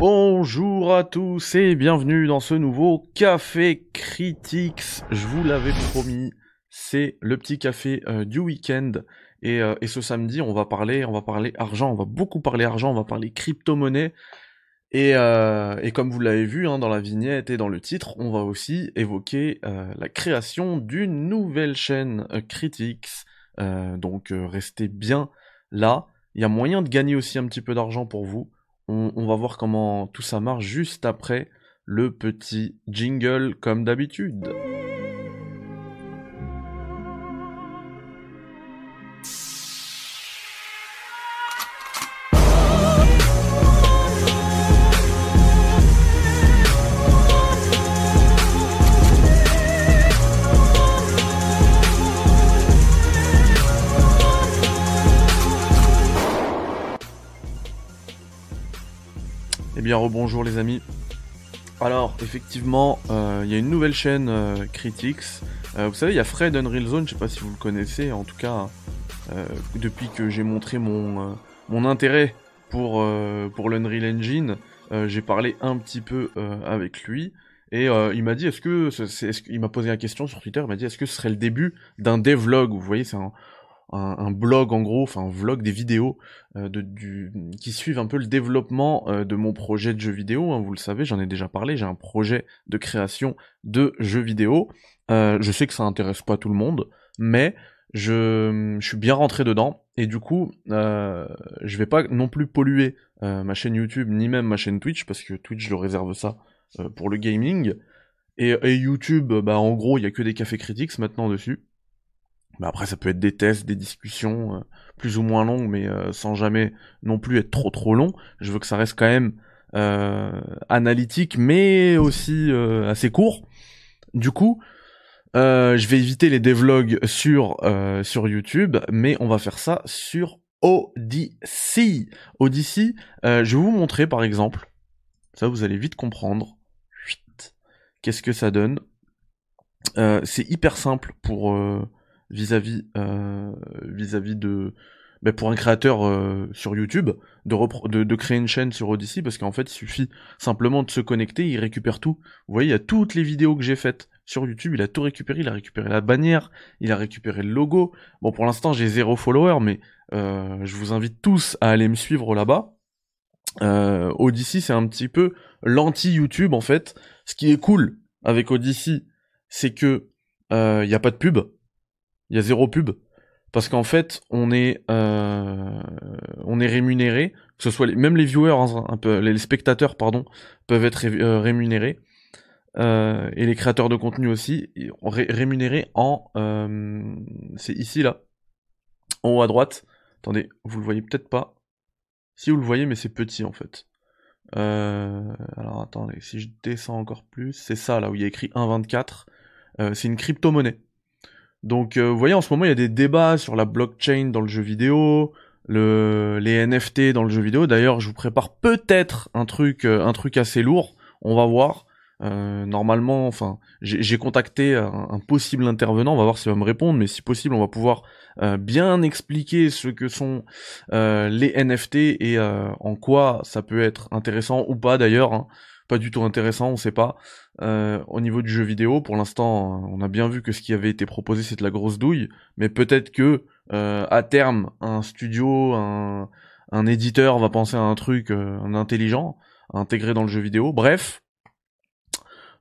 Bonjour à tous et bienvenue dans ce nouveau Café Critics. Je vous l'avais promis, c'est le petit café euh, du week-end. Et, euh, et, ce samedi, on va parler, on va parler argent, on va beaucoup parler argent, on va parler crypto-monnaie. Et, euh, comme vous l'avez vu hein, dans la vignette et dans le titre, on va aussi évoquer la création d'une nouvelle chaîne Critics. donc restez bien là. Il y a moyen de gagner aussi un petit peu d'argent pour vous. On, va voir comment tout ça marche juste après le petit jingle comme d'habitude. Bien, rebonjour les amis. Alors, effectivement, euh, il y a une nouvelle chaîne euh, Critics. Euh, vous savez, il y a Fred Unreal Zone, je sais pas si vous le connaissez, en tout cas, depuis que j'ai montré mon, mon intérêt pour, pour l'Unreal Engine, j'ai parlé un petit peu avec lui. Et il m'a dit, est-ce que, est, il m'a posé la question sur Twitter, il m'a dit, est-ce que ce serait le début d'un devlog Vous voyez, c'est un, un, blog en gros, enfin un vlog des vidéos euh, qui suivent un peu le développement euh, de mon projet de jeu vidéo. Hein, vous le savez, j'en ai déjà parlé. J'ai un projet de création de jeux vidéo. Euh, je sais que ça intéresse pas tout le monde, mais je, suis bien rentré dedans et du coup, je vais pas non plus polluer ma chaîne YouTube ni même ma chaîne Twitch parce que Twitch je le réserve ça pour le gaming. Et, et YouTube, bah en gros, il y a que des cafés critiques maintenant dessus. Mais après, ça peut être des tests, des discussions euh, plus ou moins longues, mais euh, sans jamais non plus être trop trop long. Je veux que ça reste quand même euh, analytique, mais aussi assez court. Du coup, je vais éviter les devlogs sur sur YouTube, mais on va faire ça sur Odyssey. Odyssey, je vais vous montrer par exemple. Ça, vous allez vite comprendre. Qu'est-ce que ça donne? C'est hyper simple pour vis-à-vis euh, vis-à-vis de ben pour un créateur euh, sur YouTube de, de, créer une chaîne sur Odyssey parce qu'en fait il suffit simplement de se connecter, il récupère tout. Vous voyez, il y a toutes les vidéos que j'ai faites sur YouTube, il a tout récupéré, il a récupéré la bannière, il a récupéré le logo. Bon pour l'instant j'ai zéro follower mais euh, je vous invite tous à aller me suivre là-bas. Euh, Odyssey c'est un petit peu l'anti-YouTube en fait. Ce qui est cool avec Odyssey c'est que il euh, n'y a pas de pub, il y a zéro pub. Parce qu'en fait, on est, euh, on est rémunéré, que ce soit les, même les viewers, hein, les spectateurs, pardon, peuvent être euh, rémunérés. Euh, et les créateurs de contenu aussi, rémunérés en, c'est ici là, en haut à droite. Attendez, vous le voyez peut-être pas. Si vous le voyez, mais c'est petit en fait. alors attendez, si je descends encore plus, c'est ça là où il y a écrit 1.24. c'est une crypto-monnaie. Donc, euh, vous voyez, en ce moment, il y a des débats sur la blockchain dans le jeu vidéo, le, les NFT dans le jeu vidéo. D'ailleurs, je vous prépare peut-être un truc, euh, un truc assez lourd. On va voir. Euh, normalement, enfin, j'ai contacté un, possible intervenant. On va voir s'il va me répondre, mais si possible, on va pouvoir bien expliquer ce que sont les NFT et en quoi ça peut être intéressant ou pas d'ailleurs. Hein pas du tout intéressant, on sait pas. Euh, au niveau du jeu vidéo, pour l'instant, on a bien vu que ce qui avait été proposé c'est de la grosse douille, mais peut-être que euh, à terme, un studio, un, éditeur va penser à un truc euh, intelligent, intégré dans le jeu vidéo. Bref,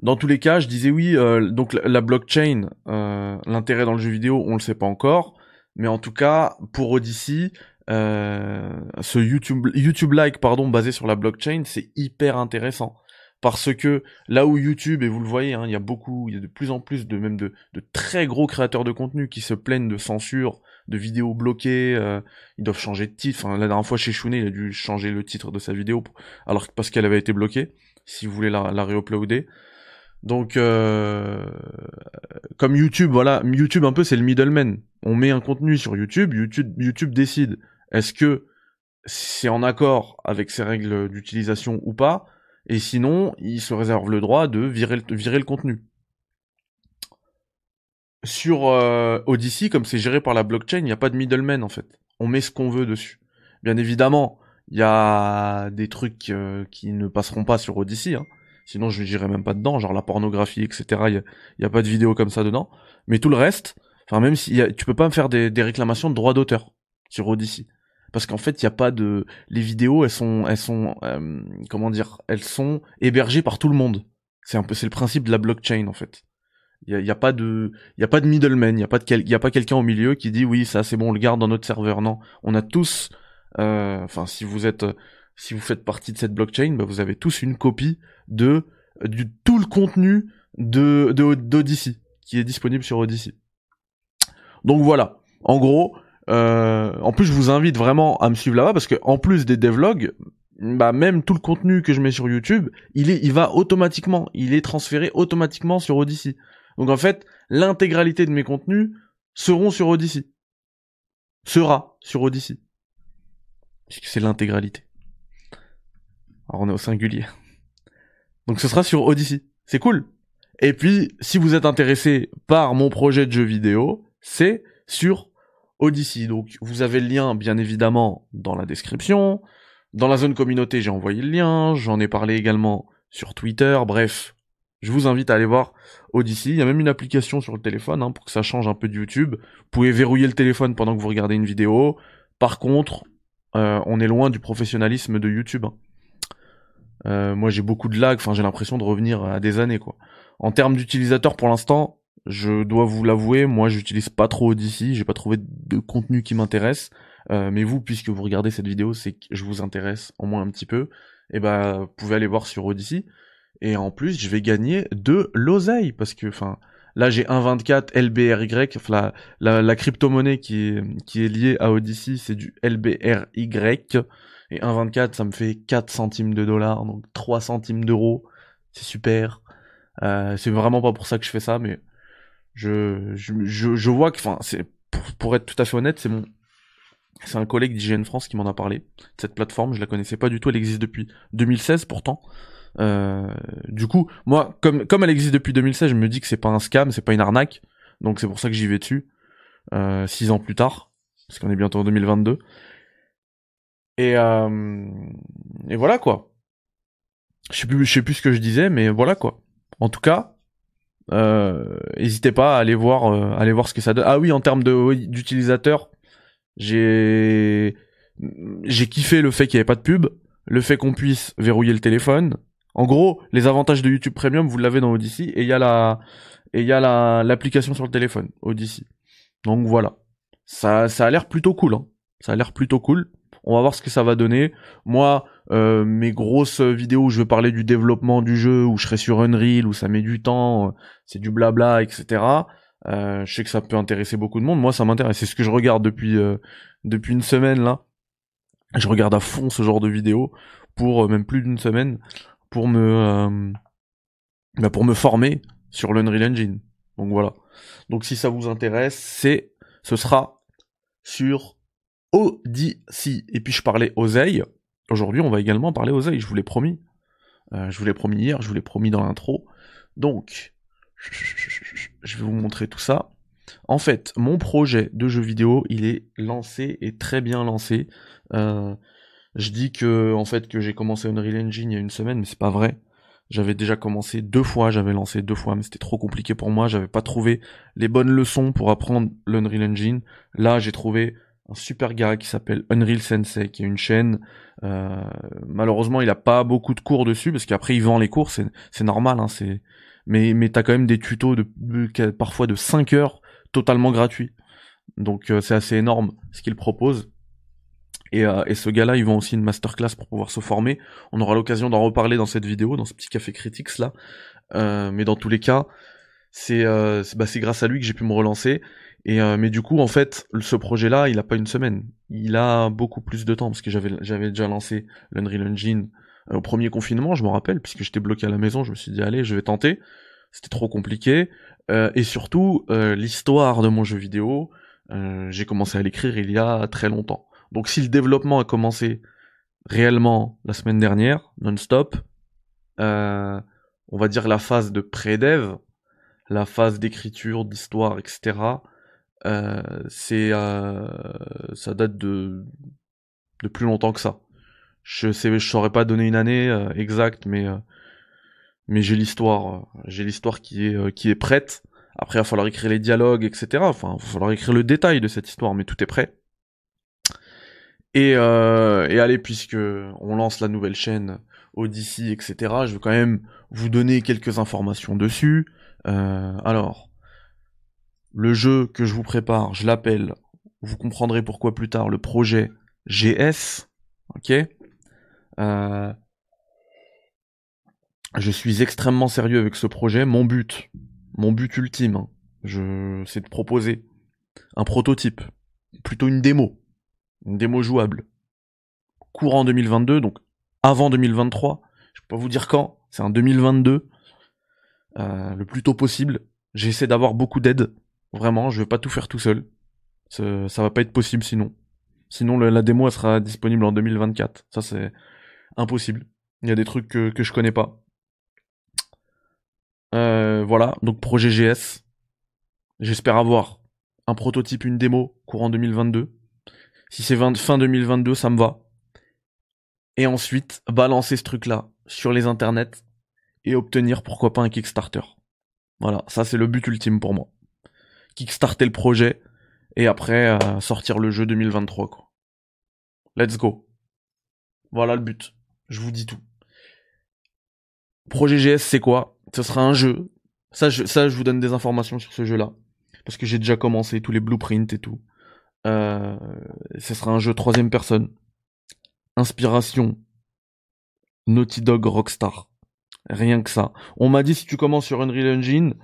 dans tous les cas, je disais oui. donc la, blockchain, l'intérêt dans le jeu vidéo, on le sait pas encore, mais en tout cas pour Odyssey. ce YouTube, YouTube like pardon basé sur la blockchain, c'est hyper intéressant parce que là où YouTube, et vous le voyez, hein, il y a beaucoup, il y a de plus en plus de même de, de, très gros créateurs de contenu qui se plaignent de censure, de vidéos bloquées, euh, ils doivent changer de titre. Enfin, la dernière fois chez Shouné, il a dû changer le titre de sa vidéo alors parce qu'elle avait été bloquée, si vous voulez la, la réuploader. Donc, euh, comme YouTube, voilà, YouTube un peu c'est le middleman. On met un contenu sur YouTube, YouTube, YouTube décide est-ce que c'est en accord avec ses règles d'utilisation ou pas et sinon, il se réserve le droit de virer le, contenu. Sur euh, Odyssey, comme c'est géré par la blockchain, il n'y a pas de middleman en fait. On met ce qu'on veut dessus. Bien évidemment, Il y a des trucs euh, qui ne passeront pas sur Odyssey, hein. sinon je n'irai même pas dedans, genre la pornographie, etc. Il y, a, pas de vidéo comme ça dedans. Mais tout le reste, enfin même si tu peux pas me faire des, réclamations de droits d'auteur sur Odyssey, parce qu'en fait il y a pas de, les vidéos elles sont, elles sont, euh, comment dire, elles sont hébergées par tout le monde. C'est un peu, c'est le principe de la blockchain en fait. Il y a, pas de, il y a pas de middleman, il y a pas de, il y a pas quelqu'un au milieu qui dit oui ça c'est bon on le garde dans notre serveur. Non, on a tous euh, enfin si vous êtes si vous faites partie de cette blockchain, bah, vous avez tous une copie de du tout le contenu de d'Odyssey qui est disponible sur Odyssey. Donc voilà, en gros, euh, en plus je vous invite vraiment à me suivre là-bas parce que en plus des devlogs, bah même tout le contenu que je mets sur YouTube, il est il va automatiquement, il est transféré automatiquement sur Odyssey. Donc en fait, l'intégralité de mes contenus seront sur Odyssey. Sera sur Odyssey puisque c'est l'intégralité. Alors on est au singulier. Donc ce sera sur Odyssey. C'est cool. Et puis, si vous êtes intéressé par mon projet de jeu vidéo, c'est sur Odyssey. Donc vous avez le lien bien évidemment dans la description. Dans la zone communauté, j'ai envoyé le lien. J'en ai parlé également sur Twitter. Bref, je vous invite à aller voir Odyssey. Il y a même une application sur le téléphone hein, pour que ça change un peu de YouTube. Vous pouvez verrouiller le téléphone pendant que vous regardez une vidéo. Par contre, euh, on est loin du professionnalisme de YouTube. Hein. Euh, moi, j'ai beaucoup de lag. Enfin, j'ai l'impression de revenir à des années, quoi. En termes d'utilisateurs, pour l'instant, je dois vous l'avouer, moi, j'utilise pas trop Odyssey. J'ai pas trouvé de contenu qui m'intéresse. Euh, mais vous, puisque vous regardez cette vidéo, c'est que je vous intéresse au moins un petit peu. Et eh ben, vous pouvez aller voir sur Odyssey. Et en plus, je vais gagner de l'oseille parce que, enfin, Là, j'ai 1,24 LBRY. La, la, la crypto-monnaie qui est, qui est liée à Odyssey, c'est du LBRY. Et 1,24, ça me fait 4 centimes de dollars, donc 3 centimes d'euros. C'est super. Euh, c'est vraiment pas pour ça que je fais ça, mais je, je, je, vois que, enfin, c'est, pour, être tout à fait honnête, c'est mon, c'est un collègue d'IGN France qui m'en a parlé. Cette plateforme, je la connaissais pas du tout. Elle existe depuis 2016 pourtant. Euh, du coup, moi, comme comme elle existe depuis 2016, je me dis que c'est pas un scam, c'est pas une arnaque. Donc c'est pour ça que j'y vais dessus. Euh, six ans plus tard, parce qu'on est bientôt en 2022. Et euh, et voilà quoi. Je sais plus, je sais plus ce que je disais, mais voilà quoi. En tout cas, n'hésitez pas à aller voir, aller voir ce que ça donne. Ah oui, en termes d'utilisateurs, j'ai j'ai kiffé le fait qu'il n'y avait pas de pub, le fait qu'on puisse verrouiller le téléphone, en gros, les avantages de YouTube Premium, vous l'avez dans Odyssey et il y a la et il y a la l'application sur le téléphone Odyssey. Donc voilà. Ça ça a l'air plutôt cool hein. Ça a l'air plutôt cool. On va voir ce que ça va donner. Moi, euh, mes grosses vidéos où je vais parler du développement du jeu, où je serai sur Unreal, où ça met du temps, euh, c'est du blabla, etc. Euh, je sais que ça peut intéresser beaucoup de monde. Moi, ça m'intéresse. C'est ce que je regarde depuis depuis une semaine là. Je regarde à fond ce genre de vidéos pour même plus d'une semaine pour me euh, bah pour me former sur l'Unreal Engine. Donc voilà. Donc si ça vous intéresse, c'est ce sera sur Odyssey. Et puis je parlais oseille. Aujourd'hui, on va également parler oseille, je vous l'ai promis. Euh, je vous l'ai promis hier, je vous l'ai promis dans l'intro. Donc, je vais vous montrer tout ça. En fait, mon projet de jeu vidéo, il est lancé et très bien lancé. Euh, je dis que en fait que j'ai commencé Unreal Engine il y a une semaine, mais c'est pas vrai. J'avais déjà commencé deux fois, j'avais lancé deux fois, mais c'était trop compliqué pour moi. J'avais pas trouvé les bonnes leçons pour apprendre l'Unreal Engine. Là, j'ai trouvé un super gars qui s'appelle Unreal Sensei, qui est une chaîne. Euh, malheureusement, il a pas beaucoup de cours dessus parce qu'après il vend les cours, c'est normal. Hein, c'est mais mais t'as quand même des tutos de, parfois de 5 heures totalement gratuits. Donc euh, c'est assez énorme ce qu'il propose. Et, euh, et, ce gars-là, ils vont aussi une masterclass pour pouvoir se former. On aura l'occasion d'en reparler dans cette vidéo, dans ce petit café critiques là. Euh, mais dans tous les cas, c'est euh, bah, grâce à lui que j'ai pu me relancer. Et euh, mais du coup, en fait, ce projet-là, il a pas une semaine. Il a beaucoup plus de temps parce que j'avais j'avais déjà lancé l'Unreal Engine euh, au premier confinement, je me rappelle, puisque j'étais bloqué à la maison. Je me suis dit allez, je vais tenter. C'était trop compliqué. et surtout, l'histoire de mon jeu vidéo, j'ai commencé à l'écrire il y a très longtemps. Donc si le développement a commencé réellement la semaine dernière, non-stop, euh, on va dire la phase de pré-dev, la phase d'écriture, d'histoire, etc. Euh, c'est euh, ça date de de plus longtemps que ça. Je sais, je saurais pas donner une année euh, exacte, mais euh, mais j'ai l'histoire, j'ai l'histoire qui est qui est prête. Après, il va falloir écrire les dialogues, etc. Enfin, il va falloir écrire le détail de cette histoire, mais tout est prêt. Et, et allez, puisque on lance la nouvelle chaîne Odyssey, etc. Je vais quand même vous donner quelques informations dessus. alors, le jeu que je vous prépare, je l'appelle, vous comprendrez pourquoi plus tard, le projet GS. Ok? Euh, Je suis extrêmement sérieux avec ce projet. Mon but, mon but ultime, hein, je, c'est de proposer un prototype, plutôt une démo, une démo jouable, courant 2022, donc avant 2023. Je peux pas vous dire quand, c'est en 2022, euh, le plus tôt possible. J'essaie d'avoir beaucoup d'aide Vraiment, je vais pas tout faire tout seul. Ça, ça va pas être possible sinon. Sinon, la démo, elle sera disponible en 2024. Ça, c'est impossible. Il y a des trucs que, que je connais pas. Euh, voilà, donc projet GS. J'espère avoir un prototype, une démo courant 2022. Si c'est fin 2022, ça me va. Et ensuite, balancer ce truc-là sur les internets et obtenir pourquoi pas un Kickstarter. Voilà, ça c'est le but ultime pour moi kickstarter le projet et après euh, sortir le jeu 2023 quoi. Let's go. Voilà le but. Je vous dis tout. Projet GS c'est quoi? Ce sera un jeu. Ça je, vous donne des informations sur ce jeu-là parce que j'ai déjà commencé tous les blueprints et tout. Euh, ce sera un jeu troisième personne. Inspiration. Naughty Dog Rockstar. Rien que ça. On m'a dit si tu commences sur Unreal Engine,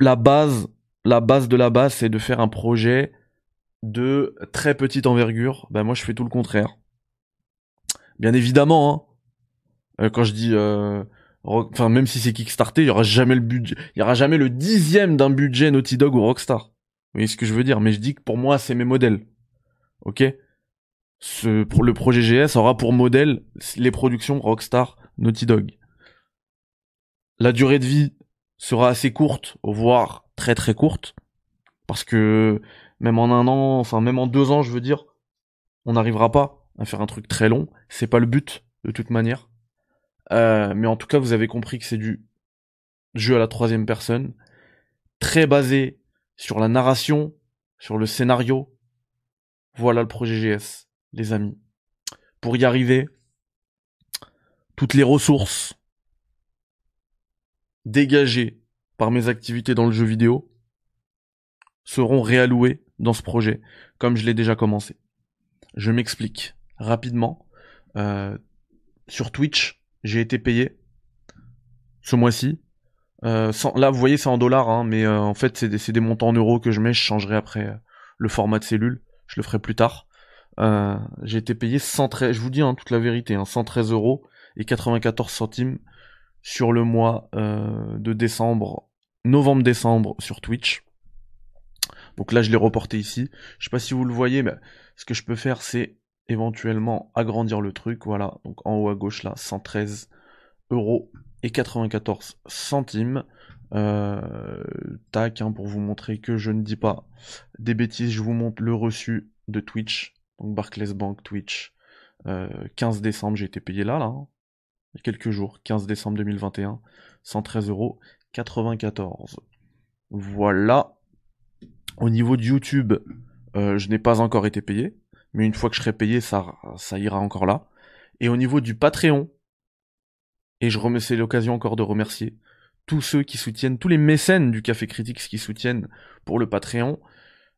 la base, la base de la base, c'est de faire un projet de très petite envergure. Ben moi, je fais tout le contraire. Bien évidemment, hein, euh, quand je dis, euh, enfin même si c'est Kickstarter, il y aura jamais le budget, il y aura jamais le dixième d'un budget Naughty Dog ou Rockstar. Vous voyez ce que je veux dire? Mais je dis que pour moi, c'est mes modèles. Ok? Ce, pour le projet GS aura pour modèle les productions Rockstar, Naughty Dog. La durée de vie sera assez courte, voire très très courte, parce que même en un an, enfin même en deux ans, je veux dire, on n'arrivera pas à faire un truc très long. C'est pas le but de toute manière. Euh, mais en tout cas, vous avez compris que c'est du jeu à la troisième personne, très basé sur la narration, sur le scénario. Voilà le projet GS, les amis. Pour y arriver, toutes les ressources dégagés par mes activités dans le jeu vidéo seront réalloués dans ce projet, comme je l'ai déjà commencé. Je m'explique rapidement. Euh, sur Twitch, j'ai été payé ce mois-ci. Euh, là, vous voyez, c'est en dollars, hein, mais euh, en fait, c'est des, montants en euros que je mets. Je changerai après le format de cellule. Je le ferai plus tard. j'ai été payé 113, je vous dis hein, toute la vérité, hein, 113 euros et 94 centimes sur le mois euh, de décembre, novembre-décembre sur Twitch. Donc là, je l'ai reporté ici. Je sais pas si vous le voyez, mais ce que je peux faire, c'est éventuellement agrandir le truc. Voilà, donc en haut à gauche là, 113 euros et 94 centimes. Euh, tac, hein, pour vous montrer que je ne dis pas des bêtises, je vous montre le reçu de Twitch. Donc Barclays Bank, Twitch. 15 euh, décembre, j'ai été payé là, là. Hein il y a quelques jours, 15 décembre 2021, 113 euros 94. Voilà. Au niveau de YouTube, euh, je n'ai pas encore été payé, mais une fois que je serai payé, ça, ça ira encore là. Et au niveau du Patreon, et je remercie l'occasion encore de remercier tous ceux qui soutiennent, tous les mécènes du Café Critiques qui soutiennent pour le Patreon,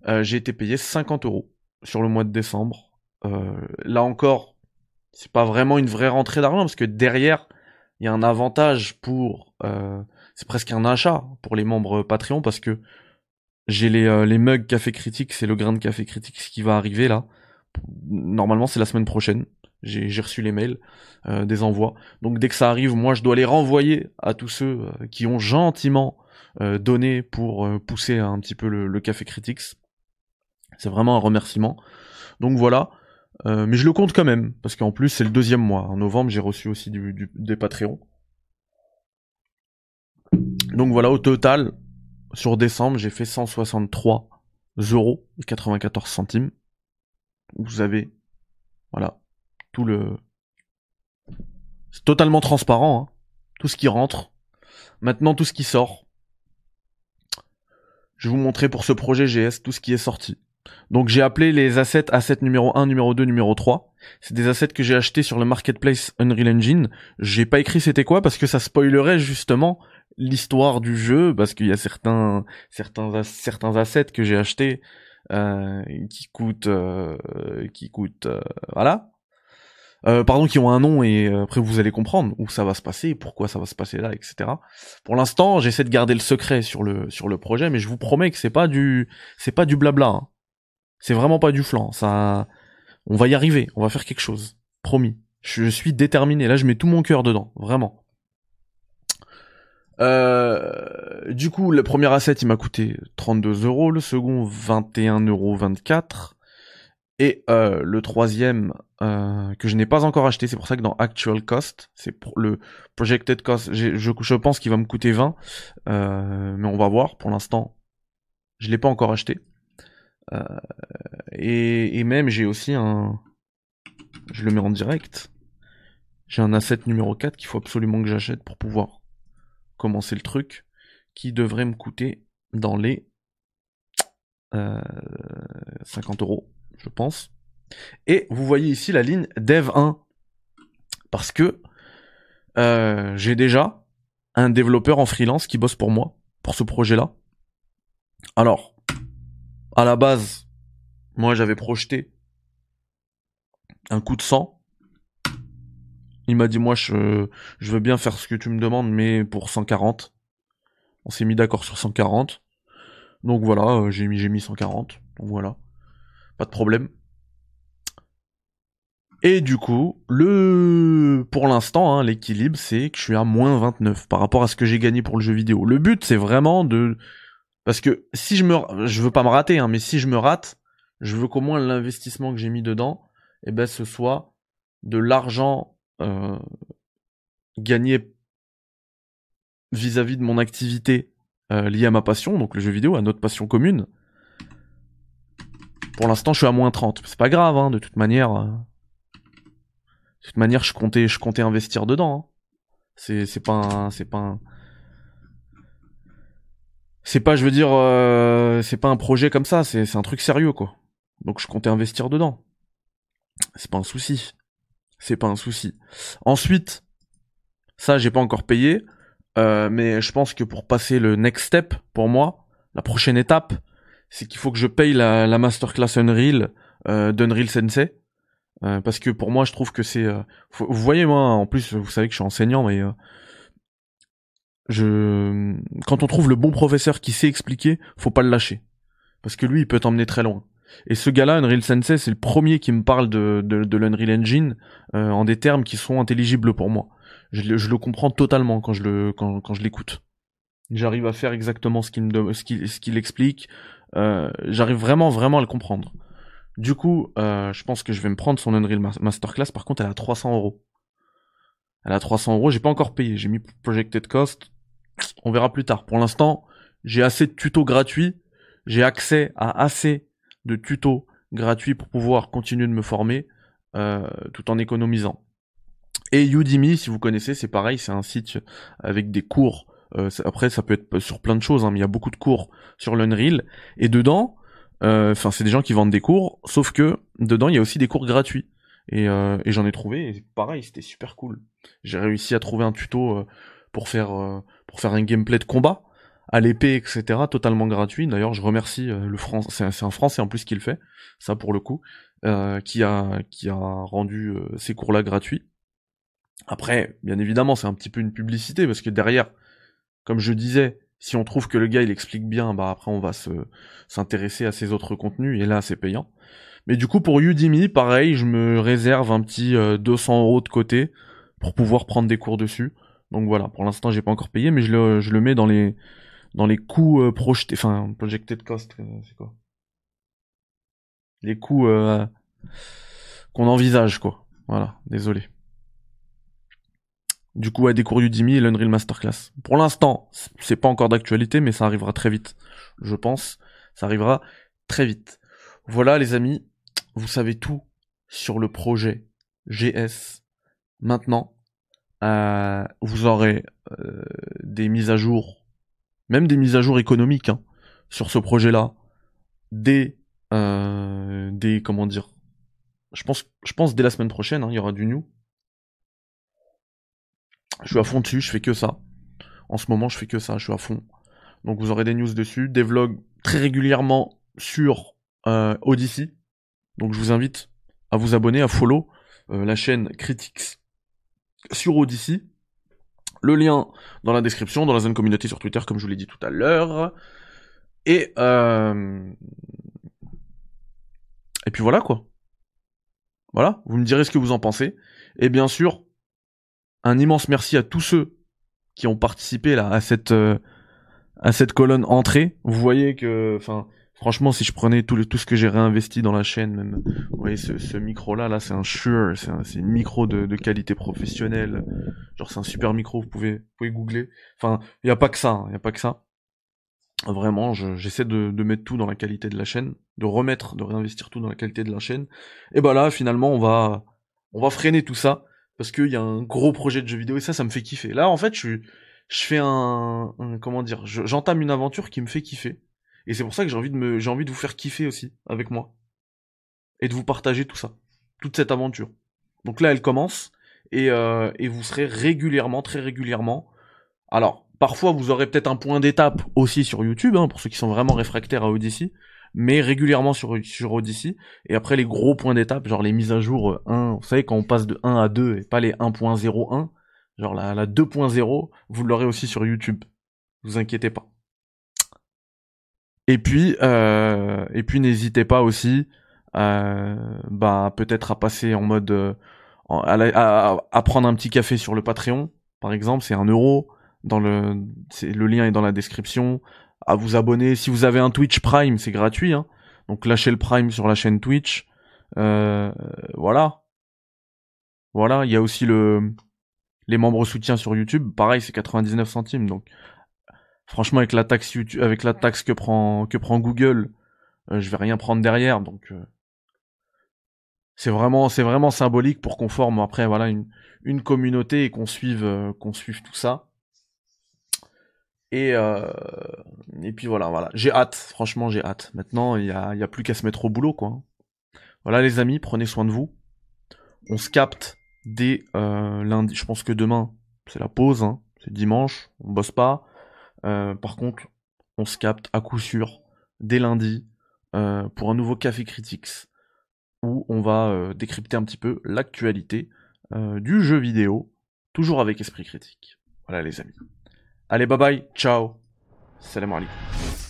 euh, j'ai été payé 50 euros sur le mois de décembre. Euh, là encore, c'est pas vraiment une vraie rentrée d'argent parce que derrière il y a un avantage pour euh, c'est presque un achat pour les membres Patreon parce que j'ai les, euh, les mugs café critique c'est le grain de café critique qui va arriver là. Normalement c'est la semaine prochaine. J'ai reçu les mails euh, des envois. Donc dès que ça arrive moi je dois les renvoyer à tous ceux qui ont gentiment donné pour pousser un petit peu le, le café critiques. C'est vraiment un remerciement. Donc voilà euh, mais je le compte quand même, parce qu'en plus c'est le deuxième mois. En novembre j'ai reçu aussi du, des Patreons. Donc voilà, au total, sur décembre, j'ai fait 163 euros et 94 centimes. Vous avez, voilà, tout le... C'est totalement transparent, hein. tout ce qui rentre. Maintenant, tout ce qui sort. Je vais vous montrer pour ce projet GS tout ce qui est sorti. Donc j'ai appelé les assets assets numéro 1, numéro 2, numéro 3. C'est des assets que j'ai achetés sur le marketplace Unreal Engine. J'ai pas écrit c'était quoi parce que ça spoilerait justement l'histoire du jeu parce qu'il y a certains certains assets que j'ai achetés euh, qui coûtent euh, qui coûtent euh, voilà euh, pardon qui ont un nom et après vous allez comprendre où ça va se passer pourquoi ça va se passer là etc pour l'instant j'essaie de garder le secret sur le sur le projet mais je vous promets que c'est pas du c'est pas du blabla hein. C'est vraiment pas du flan ça on va y arriver on va faire quelque chose promis je suis déterminé là je mets tout mon cœur dedans vraiment euh, du coup, le premier asset, il m'a coûté 32 euros, le second 21,24 euros. Et euh, le troisième, euh, que je n'ai pas encore acheté, c'est pour ça que dans Actual Cost, c'est le Projected Cost, je, pense qu'il va me coûter 20, euh, mais on va voir, pour l'instant, je l'ai pas encore acheté. Euh, et, et même, j'ai aussi un... Je le mets en direct. J'ai un asset numéro 4 qu'il faut absolument que j'achète pour pouvoir commencer le truc, qui devrait me coûter dans les 50 euh, euros, je pense. Et vous voyez ici la ligne dev 1, parce que euh, j'ai déjà un développeur en freelance qui bosse pour moi, pour ce projet-là. Alors, à la base, moi j'avais projeté un coup de sang il m'a dit moi je, veux bien faire ce que tu me demandes mais pour 140. On s'est mis d'accord sur 140. Donc voilà, euh, j'ai mis j'ai mis 140. Donc voilà. Pas de problème. Et du coup, le pour l'instant, hein, l'équilibre, c'est que je suis à moins 29 par rapport à ce que j'ai gagné pour le jeu vidéo. Le but, c'est vraiment de parce que si je me je veux pas me rater, hein, mais si je me rate, je veux qu'au moins l'investissement que j'ai mis dedans, eh ben ce soit de l'argent euh, gagner vis-à-vis de mon activité euh, liée à ma passion, donc le jeu vidéo, à notre passion commune. Pour l'instant, je suis à moins 30. C'est pas grave, hein, de toute manière. Euh. De toute manière, je comptais, je comptais investir dedans. Hein. C'est, pas c'est pas c'est pas, je veux dire, c'est pas un projet comme ça. C'est, un truc sérieux, quoi. Donc, je comptais investir dedans. C'est pas un souci c'est pas un souci. Ensuite, ça j'ai pas encore payé, euh, mais je pense que pour passer le next step, pour moi, la prochaine étape, c'est qu'il faut que je paye la, la masterclass Unreal euh, d'Unreal Sensei. Euh, parce que pour moi, je trouve que c'est... Euh, vous voyez, moi, en plus, vous savez que je suis enseignant, mais... Je... Quand on trouve le bon professeur qui sait expliquer, faut pas le lâcher. Parce que lui, il peut t'emmener très loin. Et ce gars-là, Unreal Sensei, c'est le premier qui me parle de, de, de l'Unreal Engine euh, en des termes qui sont intelligibles pour moi. Je, le comprends totalement quand je le quand, quand je l'écoute. J'arrive à faire exactement ce qu'il me ce qu'il ce qu'il explique. Euh, J'arrive vraiment vraiment à le comprendre. Du coup, euh, je pense que je vais me prendre son Unreal Masterclass. Par contre, elle a 300 euros. Elle a 300 euros. J'ai pas encore payé. J'ai mis projected cost. On verra plus tard. Pour l'instant, j'ai assez de tutos gratuits. J'ai accès à assez de tutos gratuits pour pouvoir continuer de me former euh, tout en économisant. Et Udemy, si vous connaissez, c'est pareil, c'est un site avec des cours. Euh, après, ça peut être sur plein de choses, hein, mais il y a beaucoup de cours sur l'Unreal. Et dedans, euh, enfin, c'est des gens qui vendent des cours, sauf que dedans, il y a aussi des cours gratuits. Et, et j'en ai trouvé, et pareil, c'était super cool. J'ai réussi à trouver un tuto pour faire pour faire un gameplay de combat à l'épée, etc. Totalement gratuit. D'ailleurs, je remercie euh, le français, c'est un français en plus qui le fait, ça pour le coup, euh, qui a qui a rendu euh, ces cours-là gratuits. Après, bien évidemment, c'est un petit peu une publicité parce que derrière, comme je disais, si on trouve que le gars il explique bien, bah après on va se s'intéresser à ses autres contenus et là c'est payant. Mais du coup pour Udemy, pareil, je me réserve un petit 200 euros de côté pour pouvoir prendre des cours dessus. Donc voilà, pour l'instant j'ai pas encore payé, mais je le, je le mets dans les dans les coûts euh, projetés, enfin projected cost, euh, c'est quoi Les coûts euh, qu'on envisage, quoi. Voilà, désolé. Du coup, à des cours Udemy et l'Unreal Masterclass. Pour l'instant, c'est pas encore d'actualité, mais ça arrivera très vite. Je pense, ça arrivera très vite. Voilà, les amis, vous savez tout sur le projet GS maintenant. Euh, vous aurez euh, des mises à jour, même des mises à jour économiques hein, sur ce projet-là, des, euh, comment dire, je pense, je pense dès la semaine prochaine, hein, il y aura du new. Je suis à fond dessus, je fais que ça. En ce moment, je fais que ça, je suis à fond. Donc vous aurez des news dessus, des vlogs très régulièrement sur Odyssey. Donc je vous invite à vous abonner, à follow la chaîne Critics sur Odyssey. Le lien dans la description, dans la zone communauté sur Twitter, comme je vous l'ai dit tout à l'heure. Et euh... et puis voilà quoi. Voilà, vous me direz ce que vous en pensez. Et bien sûr, un immense merci à tous ceux qui ont participé là à cette euh, à cette colonne entrée. Vous voyez que, enfin, Franchement, si je prenais tout, le, tout ce que j'ai réinvesti dans la chaîne, même, vous voyez, ce, ce micro-là, là, c'est un Shure, c'est un, une micro de, de, qualité professionnelle. Genre, c'est un super micro, vous pouvez, vous pouvez googler. Enfin, il n'y a pas que ça, il hein, a pas que ça. Vraiment, j'essaie de, de, mettre tout dans la qualité de la chaîne, de remettre, de réinvestir tout dans la qualité de la chaîne. Et bah là, finalement, on va, on va freiner tout ça parce qu'il y a un gros projet de jeu vidéo et ça, ça me fait kiffer. Là, en fait, je, je fais un comment dire, j'entame une aventure qui me fait kiffer et c'est pour ça que j'ai envie de me, j'ai envie de vous faire kiffer aussi avec moi. Et de vous partager tout ça. Toute cette aventure. Donc là, elle commence. Et, euh, et vous serez régulièrement, très régulièrement. Alors, parfois, vous aurez peut-être un point d'étape aussi sur YouTube, hein, pour ceux qui sont vraiment réfractaires à Odyssey. Mais régulièrement sur, Odyssey. Et après, les gros points d'étape, genre les mises à jour 1. Vous savez, quand on passe de 1 à 2 et pas les 1.01. Genre la, la 2.0, vous l'aurez aussi sur YouTube. Vous inquiétez pas. Et puis, euh, et puis n'hésitez pas aussi, euh, bah peut-être à passer en mode, euh, à, prendre un petit café sur le Patreon, par exemple, c'est un euro. Dans le, le lien est dans la description. À vous abonner. Si vous avez un Twitch Prime, c'est gratuit. Hein. Donc lâchez le Prime sur la chaîne Twitch. Euh, voilà. Voilà. Il y a aussi le les membres soutiens sur YouTube. Pareil, c'est 99 centimes. Donc franchement avec la taxe YouTube, avec la taxe que prend Google, euh, je vais rien prendre derrière donc euh, c'est vraiment c'est vraiment symbolique pour qu'on forme après voilà une, communauté et qu'on suive euh, qu'on suive tout ça. Et et puis voilà voilà, j'ai hâte, franchement j'ai hâte. Maintenant, il y a y a plus qu'à se mettre au boulot quoi. Voilà les amis, prenez soin de vous. On se capte dès lundi, je pense que demain c'est la pause hein. c'est dimanche, on bosse pas. Euh, par contre, on se capte à coup sûr dès lundi euh, pour un nouveau Café Critics où on va euh, décrypter un petit peu l'actualité du jeu vidéo, toujours avec esprit critique. Voilà les amis. Allez, bye bye, ciao, salam alaikum.